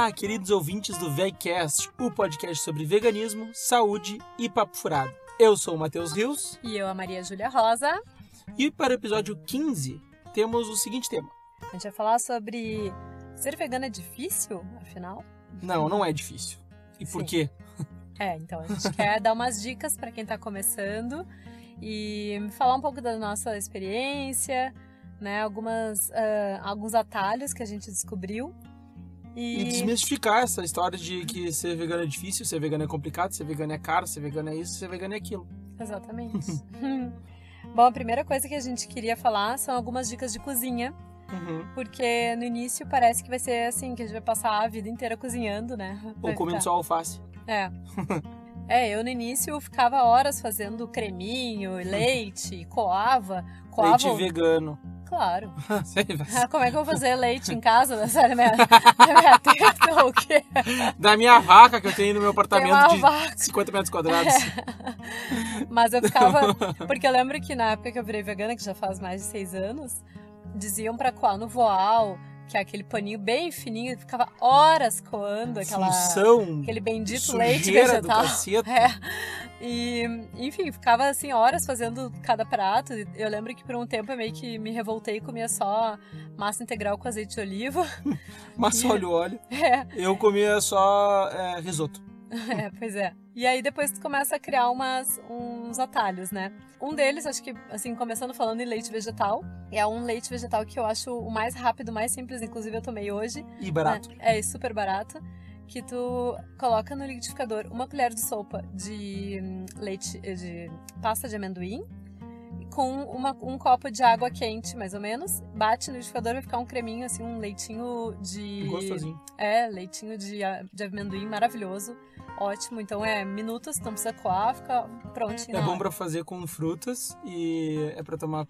Olá, queridos ouvintes do VegCast, o podcast sobre veganismo, saúde e papo furado. Eu sou o Matheus Rios. E eu, a Maria Júlia Rosa. E para o episódio 15, temos o seguinte tema. A gente vai falar sobre ser vegano é difícil, afinal? Não, não é difícil. E Sim. por quê? É, então a gente quer dar umas dicas para quem está começando e falar um pouco da nossa experiência, né? Algumas, uh, alguns atalhos que a gente descobriu e... e... desmistificar essa história de que ser vegano é difícil, ser vegano é complicado, ser vegano é caro, ser vegano é isso, ser vegano é aquilo. Exatamente. Bom, a primeira coisa que a gente queria falar são algumas dicas de cozinha. Uhum. Porque no início parece que vai ser assim, que a gente vai passar a vida inteira cozinhando, né? Ou comendo só alface. É. É, eu no início ficava horas fazendo creminho, leite, coava. coava leite vegano. Claro. Como é que eu vou fazer leite em casa? Da série minha, da minha teta ou o quê? Da minha vaca que eu tenho no meu apartamento de vaca. 50 metros quadrados. É. Mas eu ficava. Porque eu lembro que na época que eu virei vegana, que já faz mais de seis anos, diziam pra coar no voal que é aquele paninho bem fininho, ficava horas coando aquela, Função, aquele bendito leite vegetal. É. E, enfim, ficava assim horas fazendo cada prato. Eu lembro que por um tempo eu meio que me revoltei e comia só massa integral com azeite de oliva. massa óleo óleo. É. Eu comia só é, risoto. É, pois é. E aí depois tu começa a criar umas, uns atalhos, né? Um deles, acho que, assim, começando falando em leite vegetal, é um leite vegetal que eu acho o mais rápido, mais simples, inclusive eu tomei hoje. E barato. Né? É, super barato. Que tu coloca no liquidificador uma colher de sopa de hum, leite, de pasta de amendoim, com uma, um copo de água quente, mais ou menos. Bate no liquidificador, vai ficar um creminho, assim, um leitinho de. Gostosinho. É, leitinho de, de amendoim maravilhoso. Ótimo, então é minutos, não precisa coar, fica prontinho. É bom para fazer com frutas e é para tomar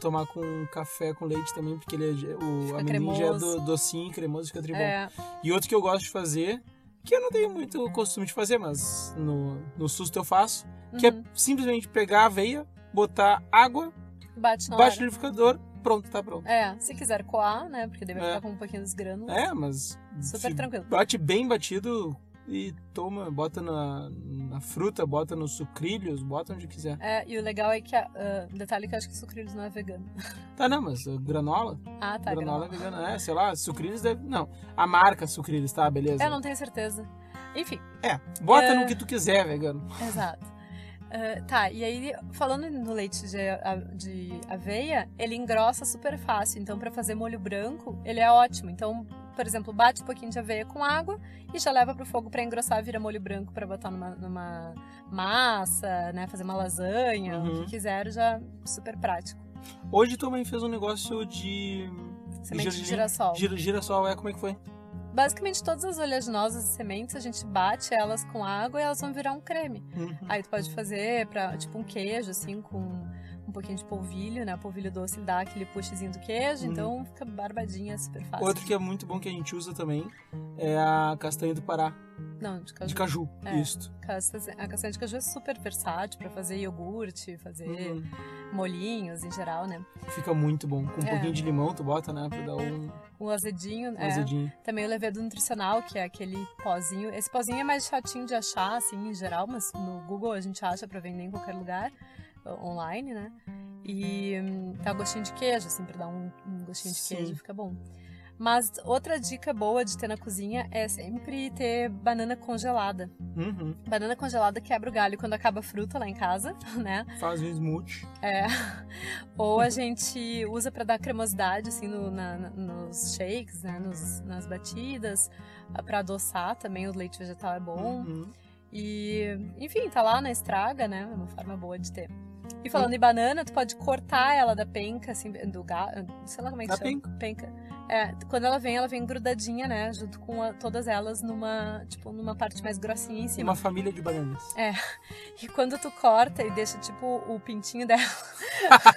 tomar com café com leite também, porque ele é, o amendoim já é do, docinho, cremoso, fica tribom. É. E outro que eu gosto de fazer, que eu não tenho muito costume de fazer, mas no, no susto eu faço, uhum. que é uhum. simplesmente pegar a aveia, botar água, bate no, bate no liquidificador, pronto, tá pronto. É, se quiser coar, né, porque deve é. ficar com um pouquinho dos grânulos. É, mas... Super tranquilo. Bate bem batido, e toma, bota na, na, fruta, bota nos sucrilhos, bota onde quiser. É, e o legal é que, uh, detalhe que eu acho que sucrilhos não é vegano. Tá, não, mas granola. Ah, tá. Granola, granola. é vegana, é, sei lá, sucrilhos deve. Não, a marca sucrilhos, tá, beleza. É, não tenho certeza. Enfim. É, bota no que tu quiser, vegano. Exato. Uh, tá, e aí, falando no leite de, de aveia, ele engrossa super fácil. Então, para fazer molho branco, ele é ótimo. Então, por exemplo, bate um pouquinho de aveia com água e já leva pro fogo para engrossar, vira molho branco para botar numa, numa, massa, né? Fazer uma lasanha, uhum. o que quiser, já super prático. Hoje tua mãe fez um negócio de. Semente de girassol. Gir, girassol, é como é que foi? Basicamente, todas as oleaginosas e sementes, a gente bate elas com água e elas vão virar um creme. Uhum. Aí tu pode fazer para tipo um queijo, assim, com um pouquinho de polvilho, né? O polvilho doce dá aquele pushzinho do queijo, hum. então fica barbadinha, super fácil. Outro que é muito bom que a gente usa também é a castanha do Pará. Não, de caju. De caju, é. isso. A castanha de caju é super versátil para fazer iogurte, fazer uhum. molinhos em geral, né? Fica muito bom. Com um é. pouquinho de limão tu bota, né? Pra dar um... O azedinho, um é. azedinho. Também o levedo nutricional, que é aquele pozinho. Esse pozinho é mais chatinho de achar, assim, em geral, mas no Google a gente acha para vender em qualquer lugar online, né? E dá gostinho de queijo, assim, pra dar um, um gostinho de Sim. queijo, fica bom. Mas outra dica boa de ter na cozinha é sempre ter banana congelada. Uhum. Banana congelada quebra o galho quando acaba a fruta lá em casa, né? Faz um smoothie. É. Ou a gente usa para dar cremosidade, assim, no, na, nos shakes, né? Nos, nas batidas. para adoçar também, o leite vegetal é bom. Uhum. E, enfim, tá lá na estraga, né? É uma forma boa de ter. E falando em banana, tu pode cortar ela da penca, assim, do gato, sei lá como é que da chama. Penca. penca. É, quando ela vem, ela vem grudadinha, né? Junto com a, todas elas numa, tipo, numa parte mais grossinha em cima. Uma família de bananas. É. E quando tu corta e deixa, tipo, o pintinho dela.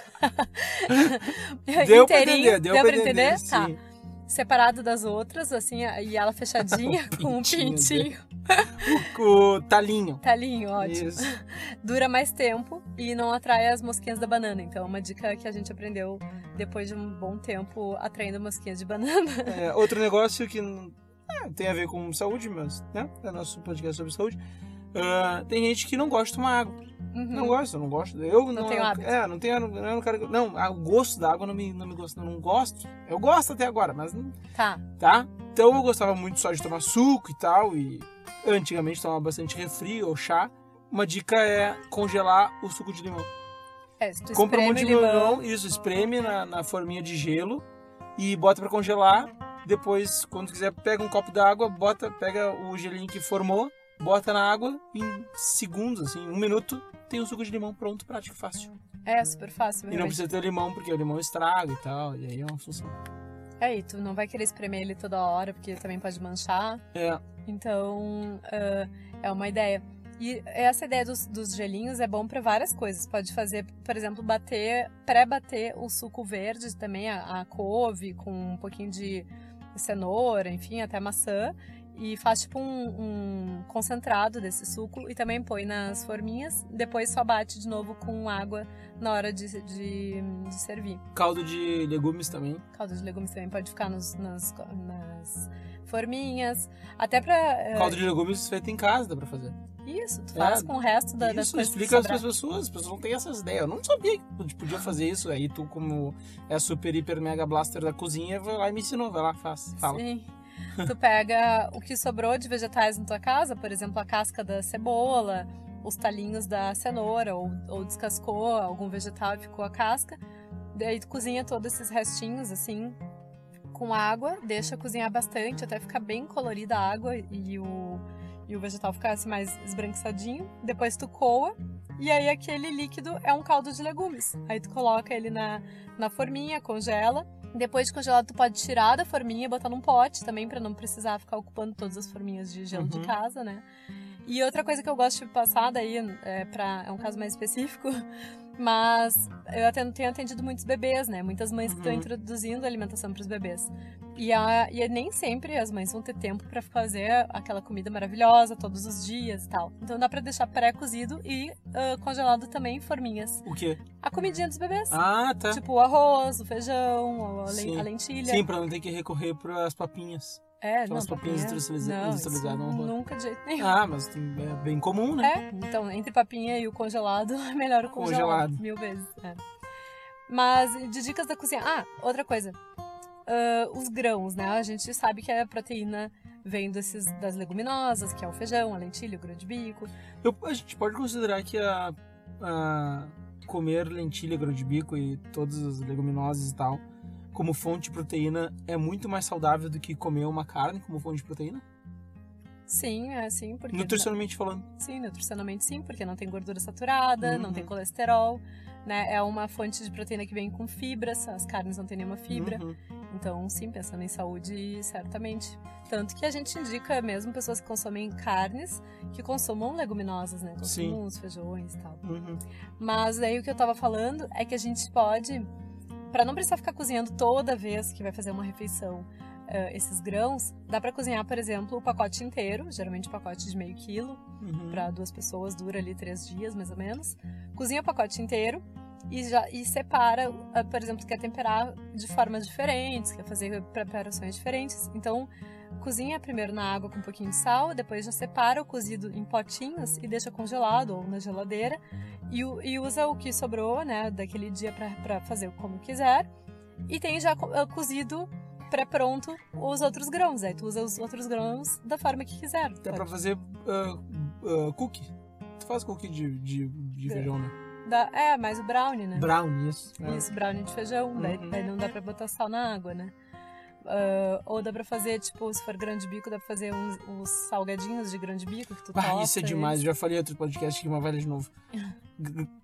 deu pra entender, deu, deu pra entender? entender tá. Separado das outras, assim, e ela fechadinha com um pintinho o, o talinho. Talinho, ótimo. Isso. Dura mais tempo e não atrai as mosquinhas da banana. Então, é uma dica que a gente aprendeu depois de um bom tempo atraindo mosquinhas de banana. É, outro negócio que é, tem a ver com saúde, mas, né? É nosso podcast sobre saúde. Uh, tem gente que não gosta de tomar água. Uhum. Não gosto, não gosto. Eu não, não tenho hábito. É, não tenho, não, não quero, não, o gosto da água não me, não me gosta, não gosto. Eu gosto até agora, mas não. Tá. Tá? Então eu gostava muito só de tomar suco e tal e antigamente tomava bastante refri ou chá. Uma dica é congelar o suco de limão. É, se tu Compra um monte de limão, limão, isso, espreme na, na forminha de gelo e bota para congelar. Depois, quando quiser, pega um copo d'água, bota, pega o gelinho que formou, bota na água, em segundos, assim, um minuto, tem o suco de limão pronto, prático, fácil. É, super fácil. E não precisa ter limão, porque o limão estraga e tal, e aí é uma função. É, e tu não vai querer espremer ele toda hora, porque também pode manchar. É. Então, uh, é uma ideia. E essa ideia dos, dos gelinhos é bom para várias coisas. Pode fazer, por exemplo, bater, pré-bater o suco verde também, a, a couve, com um pouquinho de cenoura, enfim, até maçã e faz tipo um, um, concentrado desse suco e também põe nas forminhas. Depois só bate de novo com água na hora de, de, de servir. Caldo de legumes também. Caldo de legumes também pode ficar nos, nas, nas forminhas. Até pra. Eh, Caldo de legumes feito em casa dá pra fazer. Isso, tu faz é, com o resto da, das coisas. Explica as pessoas, as pessoas não têm essas ideias. Eu não sabia que podia fazer isso. Aí tu, como é super, hiper, mega blaster da cozinha, vai lá e me ensinou. Vai lá, faz. Fala. Sim. Tu pega o que sobrou de vegetais na tua casa, por exemplo, a casca da cebola, os talinhos da cenoura, ou, ou descascou algum vegetal e ficou a casca. Daí tu cozinha todos esses restinhos, assim, com água, deixa cozinhar bastante, até ficar bem colorida a água e o, e o vegetal ficar assim, mais esbranquiçadinho. Depois tu coa, e aí aquele líquido é um caldo de legumes. Aí tu coloca ele na, na forminha, congela depois de congelado, tu pode tirar da forminha e botar num pote também, para não precisar ficar ocupando todas as forminhas de gelo uhum. de casa, né? E outra coisa que eu gosto de passar daí, é, pra, é um caso mais específico, mas eu atendo, tenho atendido muitos bebês, né? Muitas mães uhum. que estão introduzindo alimentação para os bebês. E, a, e nem sempre as mães vão ter tempo para fazer aquela comida maravilhosa todos os dias e tal. Então dá para deixar pré-cozido e uh, congelado também em forminhas. O quê? A comidinha dos bebês. Ah, tá. Tipo o arroz, o feijão, a, a lentilha. Sim, para não ter que recorrer para as papinhas. É, Aquelas não, papinhas industrializadas. Não, nunca de jeito nenhum. Ah, mas é bem comum, né? É, então entre papinha e o congelado, é melhor o congelado. congelado. Mil vezes. É. Mas de dicas da cozinha. Ah, outra coisa. Uh, os grãos, né? A gente sabe que a proteína vem desses, das leguminosas, que é o feijão, a lentilha, o grão de bico. Eu, a gente pode considerar que a, a comer lentilha, grão de bico e todas as leguminosas e tal como fonte de proteína é muito mais saudável do que comer uma carne como fonte de proteína? Sim, é sim, porque nutricionalmente falando. Sim, nutricionalmente sim, porque não tem gordura saturada, uhum. não tem colesterol, né? É uma fonte de proteína que vem com fibras, as carnes não têm nenhuma fibra. Uhum. Então, sim, pensando em saúde, certamente. Tanto que a gente indica mesmo pessoas que consomem carnes que consumam leguminosas, né? Consumam sim. os feijões e tal. Uhum. Mas aí o que eu tava falando é que a gente pode para não precisar ficar cozinhando toda vez que vai fazer uma refeição uh, esses grãos, dá para cozinhar, por exemplo, o pacote inteiro, geralmente um pacote de meio quilo, uhum. para duas pessoas, dura ali três dias mais ou menos. Cozinha o pacote inteiro e, já, e separa, uh, por exemplo, quer temperar de formas diferentes, quer fazer preparações diferentes. Então, cozinha primeiro na água com um pouquinho de sal, depois já separa o cozido em potinhos e deixa congelado ou na geladeira e, e usa o que sobrou, né, daquele dia para fazer como quiser. E tem já uh, cozido pré-pronto os outros grãos. Aí tu usa os outros grãos da forma que quiser. Dá para fazer uh, uh, cookie. Tu faz cookie de, de, de feijão, né? Da, é, mais o brownie, né? Brownie, isso. É. Isso, brownie de feijão. Uhum. Daí, daí não dá pra botar sal na água, né? Uh, ou dá pra fazer, tipo, se for grande bico, dá pra fazer uns, uns salgadinhos de grande bico que tu ah, isso é demais. Já falei outro podcast aqui, uma velha de novo.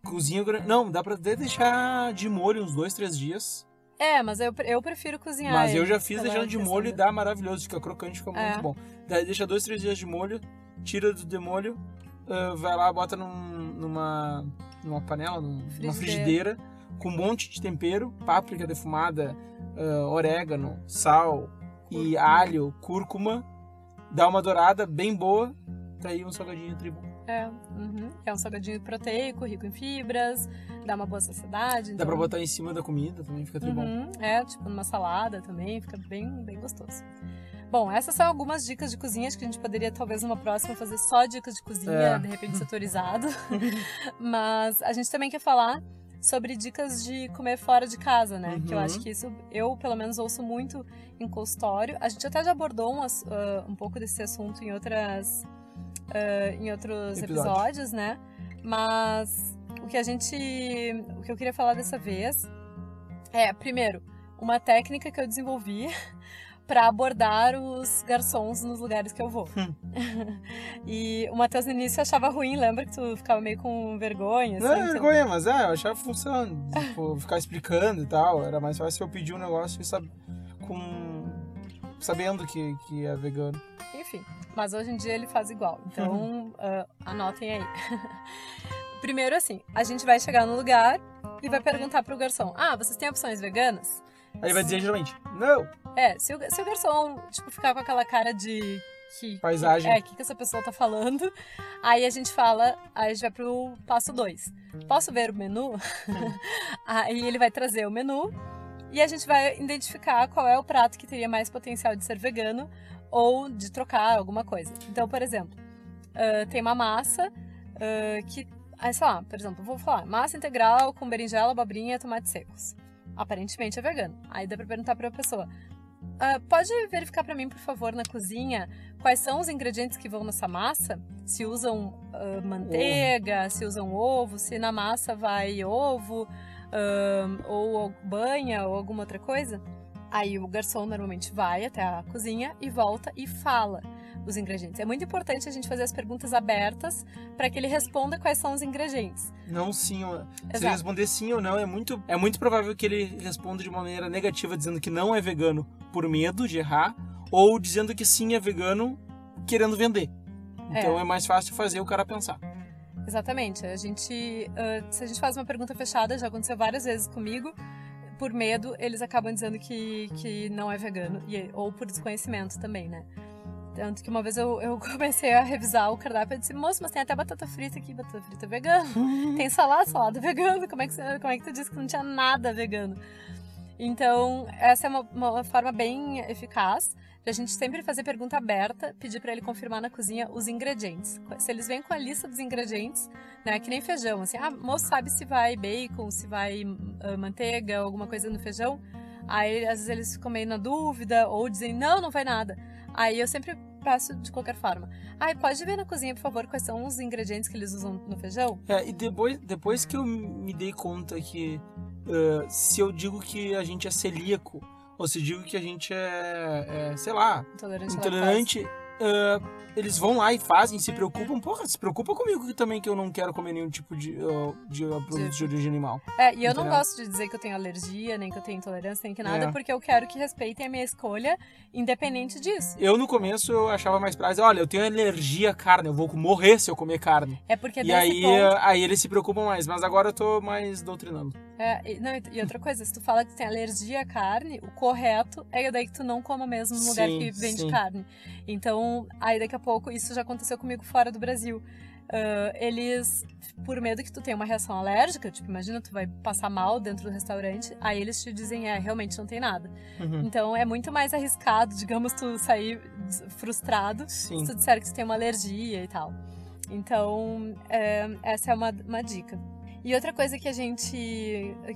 Cozinha... Não, dá pra até deixar de molho uns dois, três dias. É, mas eu, eu prefiro cozinhar. Mas eu já fiz deixando de molho e dá maravilhoso. Fica crocante, fica é. muito bom. Daí deixa dois, três dias de molho, tira do demolho, uh, vai lá, bota num, numa, numa panela, numa frigideira. frigideira, com um monte de tempero, páprica defumada, uh, orégano, sal e alho, cúrcuma, dá uma dourada bem boa, tá aí um salgadinho tribo. É, uhum. é um salgadinho proteico, rico em fibras, dá uma boa saciedade. Então... Dá pra botar em cima da comida também, fica tribom. Uhum. É, tipo numa salada também, fica bem, bem gostoso. Bom, essas são algumas dicas de cozinha. Acho que a gente poderia, talvez, numa próxima, fazer só dicas de cozinha, é. de repente setorizado. Mas a gente também quer falar sobre dicas de comer fora de casa, né? Uhum. Que eu acho uhum. que isso, eu pelo menos ouço muito em consultório. A gente até já abordou umas, uh, um pouco desse assunto em outras, uh, em outros Episódio. episódios, né? Mas o que a gente, o que eu queria falar dessa vez é, primeiro, uma técnica que eu desenvolvi para abordar os garçons nos lugares que eu vou. Hum. e o Matheus no início achava ruim, lembra que tu ficava meio com vergonha? Assim, não é vergonha, mas é, eu achava função, tipo, ficar explicando e tal. Era mais fácil eu pedir um negócio e sab... com... sabendo que, que é vegano. Enfim, mas hoje em dia ele faz igual, então uh, anotem aí. Primeiro assim, a gente vai chegar no lugar e vai perguntar pro garçom, ah, vocês têm opções veganas? Aí ele vai dizer geralmente, não. É, se o, se o garçom, tipo, ficar com aquela cara de. Que, Paisagem. Que, é, o que, que essa pessoa tá falando. Aí a gente fala, aí a gente vai pro passo 2. Posso ver o menu? aí ele vai trazer o menu e a gente vai identificar qual é o prato que teria mais potencial de ser vegano ou de trocar alguma coisa. Então, por exemplo, uh, tem uma massa uh, que. Aí, sei lá, por exemplo, vou falar massa integral com berinjela, abobrinha e tomates secos aparentemente é vegano. Aí dá pra perguntar pra pessoa: uh, pode verificar para mim, por favor, na cozinha, quais são os ingredientes que vão nessa massa? Se usam uh, manteiga, ovo. se usam ovo, se na massa vai ovo, uh, ou banha, ou alguma outra coisa? Aí o garçom normalmente vai até a cozinha e volta e fala os ingredientes. É muito importante a gente fazer as perguntas abertas para que ele responda quais são os ingredientes. Não sim, ou... se ele responder sim ou não, é muito, é muito provável que ele responda de uma maneira negativa, dizendo que não é vegano por medo de errar, ou dizendo que sim é vegano querendo vender. Então é, é mais fácil fazer o cara pensar. Exatamente. A gente, uh, se a gente faz uma pergunta fechada, já aconteceu várias vezes comigo, por medo, eles acabam dizendo que, que não é vegano, e, ou por desconhecimento também, né? Tanto que uma vez eu, eu comecei a revisar o cardápio e disse, moço, mas tem até batata frita aqui, batata frita vegana. tem salada, salada vegana. Como é, que, como é que tu disse que não tinha nada vegano? Então, essa é uma, uma forma bem eficaz de a gente sempre fazer pergunta aberta, pedir para ele confirmar na cozinha os ingredientes. Se eles vêm com a lista dos ingredientes, né, que nem feijão, assim, ah, moço sabe se vai bacon, se vai uh, manteiga, alguma coisa no feijão? Aí, às vezes, eles ficam meio na dúvida, ou dizem, não, não vai nada. Aí eu sempre peço de qualquer forma. Ai, pode ver na cozinha, por favor, quais são os ingredientes que eles usam no feijão? É, e depois, depois que eu me dei conta que uh, se eu digo que a gente é celíaco, ou se digo que a gente é, é sei lá, intolerante, intolerante uh, eles vão lá e fazem, se preocupam. Porra, se preocupa comigo também que eu não quero comer nenhum tipo de, uh, de produto de origem animal. É, e eu Entendeu? não gosto de dizer que eu tenho alergia, nem que eu tenho intolerância, nem que nada, é. porque eu quero que respeitem a minha escolha, independente disso. Eu, no começo, eu achava mais prático, olha, eu tenho alergia à carne, eu vou morrer se eu comer carne. É porque E aí, ponto... aí eles se preocupam mais, mas agora eu tô mais doutrinando. É, e, não, e outra coisa, se tu fala que tem alergia à carne, o correto é daí que tu não coma mesmo no lugar que vende sim. carne. Então, aí daqui a pouco, isso já aconteceu comigo fora do Brasil. Uh, eles, por medo que tu tenha uma reação alérgica, tipo, imagina tu vai passar mal dentro do restaurante, aí eles te dizem, é, realmente não tem nada. Uhum. Então é muito mais arriscado, digamos, tu sair frustrado Sim. se tu disser que tu tem uma alergia e tal. Então, é, essa é uma, uma dica. E outra coisa que a gente,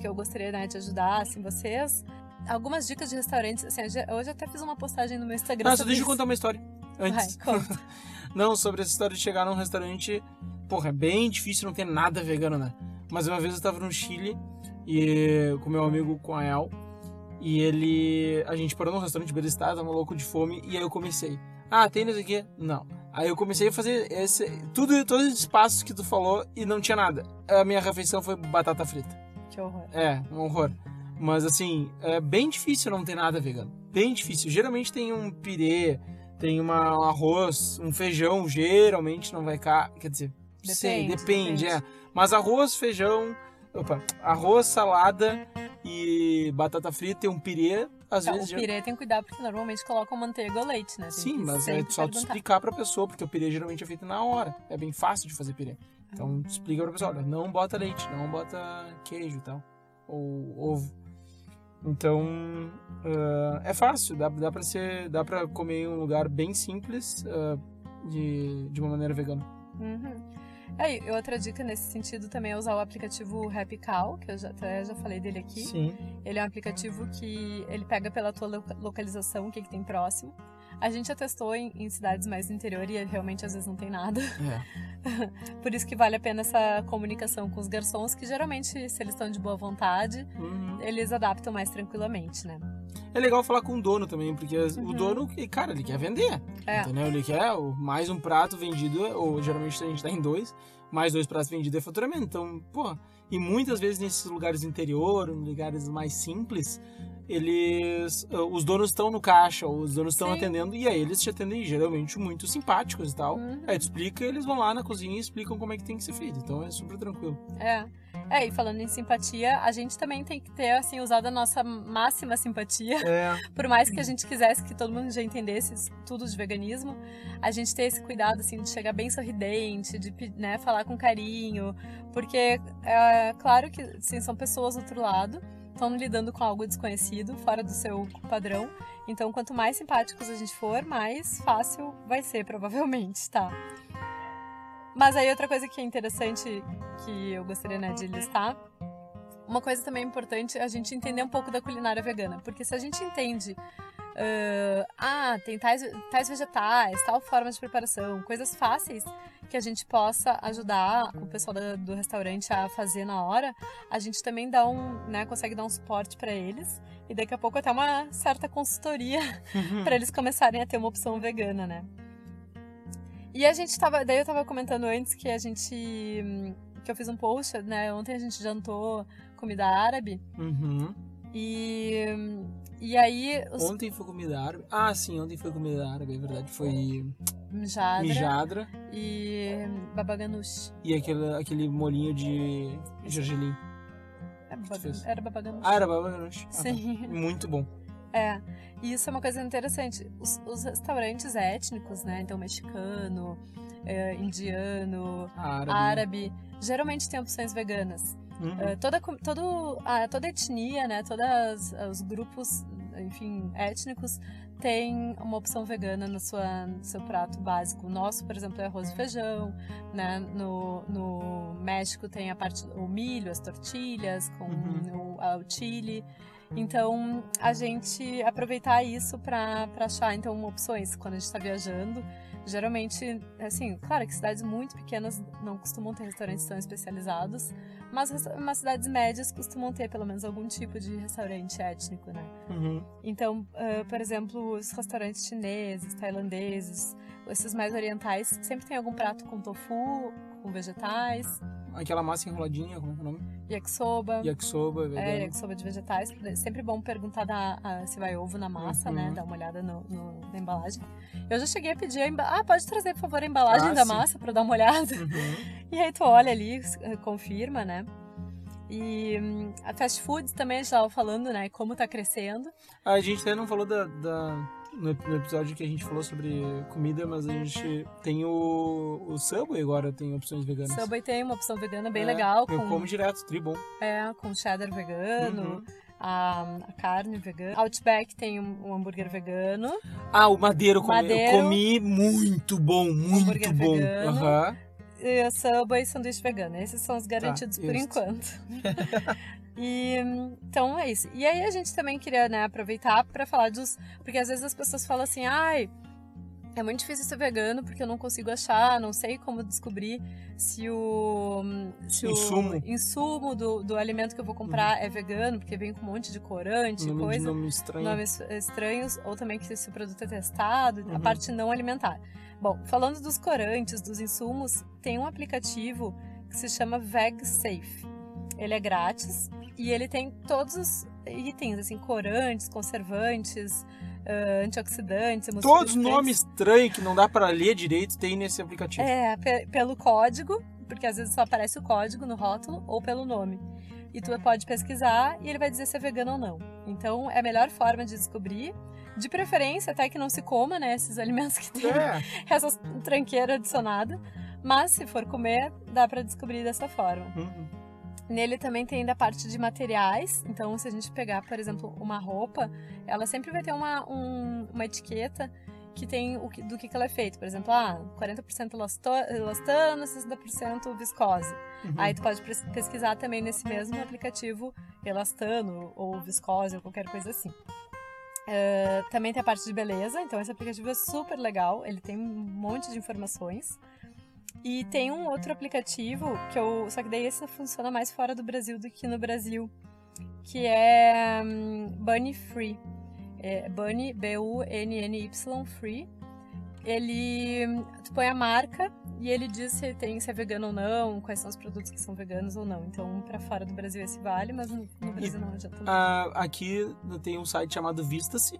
que eu gostaria né, de ajudar, assim, vocês, algumas dicas de restaurantes, assim, hoje eu até fiz uma postagem no meu Instagram. Nossa, deixa eu contar uma história antes. Vai, conta. não, sobre essa história de chegar num restaurante, porra, é bem difícil não ter nada vegano, né? Mas uma vez eu tava no Chile e com meu amigo Coael e ele, a gente parou num restaurante belistado, tava louco de fome e aí eu comecei. Ah, tem isso aqui? Não. Aí eu comecei a fazer esse, tudo, todos os passos que tu falou e não tinha nada. A minha refeição foi batata frita. Que horror. É, um horror. Mas assim, é bem difícil não ter nada vegano. Bem difícil. Geralmente tem um pirê, tem uma, um arroz, um feijão, geralmente não vai cá. Quer dizer, depende, sei, depende, depende, é. Mas arroz, feijão, opa, arroz, salada e batata frita e um pirê às então, vezes. O pirê já... tem que cuidar porque normalmente colocam manteiga ou leite, né? Tem Sim, mas é só tu explicar pra pessoa, porque o pirê geralmente é feito na hora. É bem fácil de fazer pirê. Então hum. explica pra pessoa, olha, não bota leite, não bota queijo e tal. Ou ovo. Então, uh, é fácil, dá, dá para ser, dá para comer em um lugar bem simples uh, de, de uma maneira vegana. Uhum. É, outra dica nesse sentido também é usar o aplicativo Happy Cow, que eu já, até já falei dele aqui. Sim. Ele é um aplicativo que ele pega pela tua localização, o que, que tem próximo. A gente já testou em, em, cidades mais do interior e realmente às vezes não tem nada. É. Por isso que vale a pena essa comunicação com os garçons, que geralmente, se eles estão de boa vontade, uhum. eles adaptam mais tranquilamente, né? É legal falar com o dono também, porque uhum. o dono, cara, ele quer vender. É. Entendeu? Ele quer mais um prato vendido, ou geralmente a gente tá em dois, mais dois pratos vendidos é faturamento. Então, pô, e muitas vezes nesses lugares interior, lugares mais simples, eles ah, os donos estão no caixa, os donos estão atendendo e aí eles te atendem geralmente muito simpáticos e tal. Uhum. Aí tu explica, eles vão lá na cozinha e explicam como é que tem que ser feito. Então é super tranquilo. É. É, e falando em simpatia, a gente também tem que ter, assim, usado a nossa máxima simpatia. É. Por mais que a gente quisesse que todo mundo já entendesse tudo de veganismo, a gente ter esse cuidado, assim, de chegar bem sorridente, de né, falar com carinho. Porque, é claro que, sim, são pessoas do outro lado estão lidando com algo desconhecido, fora do seu padrão. Então, quanto mais simpáticos a gente for, mais fácil vai ser, provavelmente, tá? Mas aí outra coisa que é interessante que eu gostaria né, de listar, uma coisa também importante é a gente entender um pouco da culinária vegana, porque se a gente entende Uh, ah, tem tais, tais vegetais, tal forma de preparação, coisas fáceis que a gente possa ajudar o pessoal do, do restaurante a fazer na hora, a gente também dá um, né, consegue dar um suporte para eles e daqui a pouco até uma certa consultoria para eles começarem a ter uma opção vegana, né? E a gente tava, daí eu tava comentando antes que a gente que eu fiz um post, né? Ontem a gente jantou comida árabe. Uhum. E e aí. Os... Ontem foi comida árabe. Ah, sim, ontem foi comida árabe, é verdade. Foi. Mijadra. Mijadra. E. Babaganush. E aquele, aquele molinho de gergelim. É, era babaganush. Ah, era babaganush. Ah, sim. tá. Muito bom. É, e isso é uma coisa interessante. Os, os restaurantes étnicos, né? Então, mexicano, é, indiano, árabe. árabe, geralmente tem opções veganas. Uhum. Uh, toda, todo, a, toda etnia, né, todos os grupos, enfim, étnicos, tem uma opção vegana no, sua, no seu prato básico. O nosso, por exemplo, é arroz e feijão, né? No, no México tem a parte o milho, as tortilhas com uhum. o, o chile. Então, a gente aproveitar isso para achar então opções quando a gente está viajando Geralmente, assim, claro que cidades muito pequenas não costumam ter restaurantes tão especializados, mas umas cidades médias costumam ter pelo menos algum tipo de restaurante étnico, né? Uhum. Então, uh, por exemplo, os restaurantes chineses, tailandeses, esses mais orientais, sempre tem algum prato com tofu, com vegetais. Aquela massa enroladinha, como é, é o nome? Yakisoba. Yakisoba, é, é yakisoba de vegetais. É sempre bom perguntar da, a, se vai ovo na massa, né? uhum. né? Dar uma olhada no, no, na embalagem. Eu já cheguei a pedir a embalagem. Ah, pode trazer, por favor, a embalagem ah, da sim. massa para dar uma olhada. Uhum. E aí tu olha ali, confirma, né? E hum, a fast food também a gente estava falando, né? Como tá crescendo. A gente até não falou da, da no, no, episódio que a gente falou sobre comida, mas a gente tem o, o Subway agora, tem opções veganas. Subway tem uma opção vegana bem é, legal. Eu com, como direto, tribom. É, com cheddar vegano. Uhum. A, a, carne vegana. Outback tem um, um, hambúrguer vegano. Ah, o Madeiro, Madeiro eu comi muito bom, muito bom. Vegano. Uhum. E a Subway sanduíche vegano. Esses são os garantidos tá, por enquanto. E então é isso. E aí a gente também queria né, aproveitar para falar dos. Porque às vezes as pessoas falam assim, ai. É muito difícil ser vegano porque eu não consigo achar, não sei como descobrir se o, se insumo, o insumo do, do alimento que eu vou comprar uhum. é vegano, porque vem com um monte de corante, nome coisa, nome estranho. nomes estranhos, ou também que se o produto é testado, uhum. a parte não alimentar. Bom, falando dos corantes, dos insumos, tem um aplicativo que se chama VegSafe. Ele é grátis e ele tem todos os itens, assim, corantes, conservantes, uh, antioxidantes, Todos nomes estranhos que não dá para ler direito tem nesse aplicativo. É, pelo código, porque às vezes só aparece o código no rótulo ou pelo nome. E tu pode pesquisar e ele vai dizer se é vegano ou não. Então é a melhor forma de descobrir. De preferência, até que não se coma, né? Esses alimentos que tem é. essa tranqueira adicionada. Mas se for comer, dá para descobrir dessa forma. Uhum. Nele também tem da parte de materiais. Então, se a gente pegar, por exemplo, uma roupa, ela sempre vai ter uma, um, uma etiqueta que tem o que, do que, que ela é feita. Por exemplo, ah, 40% elastano, 60% viscose. Uhum. Aí tu pode pesquisar também nesse mesmo aplicativo elastano ou viscose ou qualquer coisa assim. Uh, também tem a parte de beleza, então esse aplicativo é super legal, ele tem um monte de informações. E tem um outro aplicativo que eu. Só que daí esse funciona mais fora do Brasil do que no Brasil. Que é um, Bunny Free. É Bunny, B-U-N-N-Y Free. Ele. Tu põe a marca e ele diz se, tem, se é vegano ou não, quais são os produtos que são veganos ou não. Então, para fora do Brasil esse vale, mas no, no Brasil e, não adianta. Uh, aqui tem um site chamado Vista-se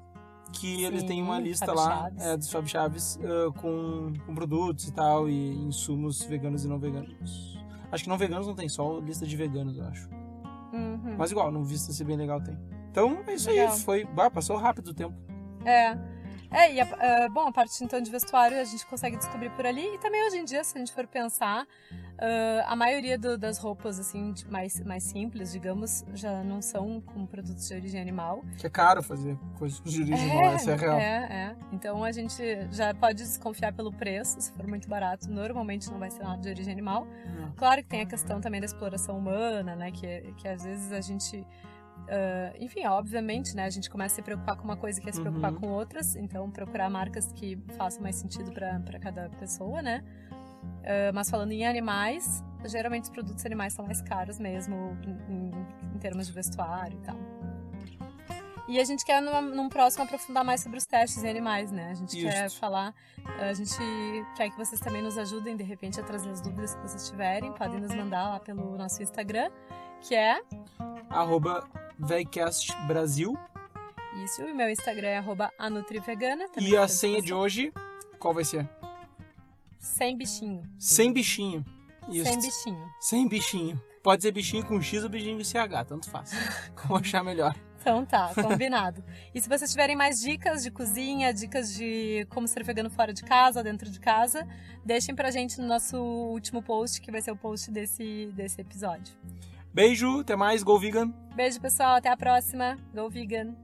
que Sim, eles têm uma lista lá é, dos Fab Chaves uh, com, com produtos e tal, e insumos veganos e não veganos. Acho que não veganos não tem, só lista de veganos, eu acho. Uhum. Mas igual, no Vista-se bem legal tem. Então é isso legal. aí, foi. Ah, passou rápido o tempo. É. É, e a, uh, bom, a parte então de vestuário a gente consegue descobrir por ali. E também hoje em dia, se a gente for pensar, uh, a maioria do, das roupas assim mais, mais simples, digamos, já não são com produtos de origem animal. Que é caro fazer coisas de origem é, animal, essa é real. É, é. Então a gente já pode desconfiar pelo preço, se for muito barato, normalmente não vai ser nada de origem animal. Hum. Claro que tem a questão também da exploração humana, né, que, que às vezes a gente Uh, enfim, obviamente, né? A gente começa a se preocupar com uma coisa e quer se preocupar uhum. com outras. Então, procurar marcas que façam mais sentido para cada pessoa, né? Uh, mas falando em animais, geralmente os produtos animais são mais caros mesmo, em, em termos de vestuário e tal. E a gente quer, numa, num próximo, aprofundar mais sobre os testes em animais, né? A gente Just. quer falar, a gente quer que vocês também nos ajudem, de repente, a trazer as dúvidas que vocês tiverem. Podem nos mandar lá pelo nosso Instagram, que é... Arroba VEICAST Brasil. Isso, e meu Instagram é arroba anutrivegana. E a senha de hoje, qual vai ser? Sem bichinho. Sem bichinho. Isso. Sem bichinho. Sem bichinho. Pode ser bichinho com X ou bichinho com CH, tanto faz. Como achar melhor. Então tá, combinado. e se vocês tiverem mais dicas de cozinha, dicas de como ser vegano fora de casa, dentro de casa, deixem pra gente no nosso último post, que vai ser o post desse, desse episódio. Beijo, até mais, Go Vegan. Beijo, pessoal, até a próxima. Go Vegan.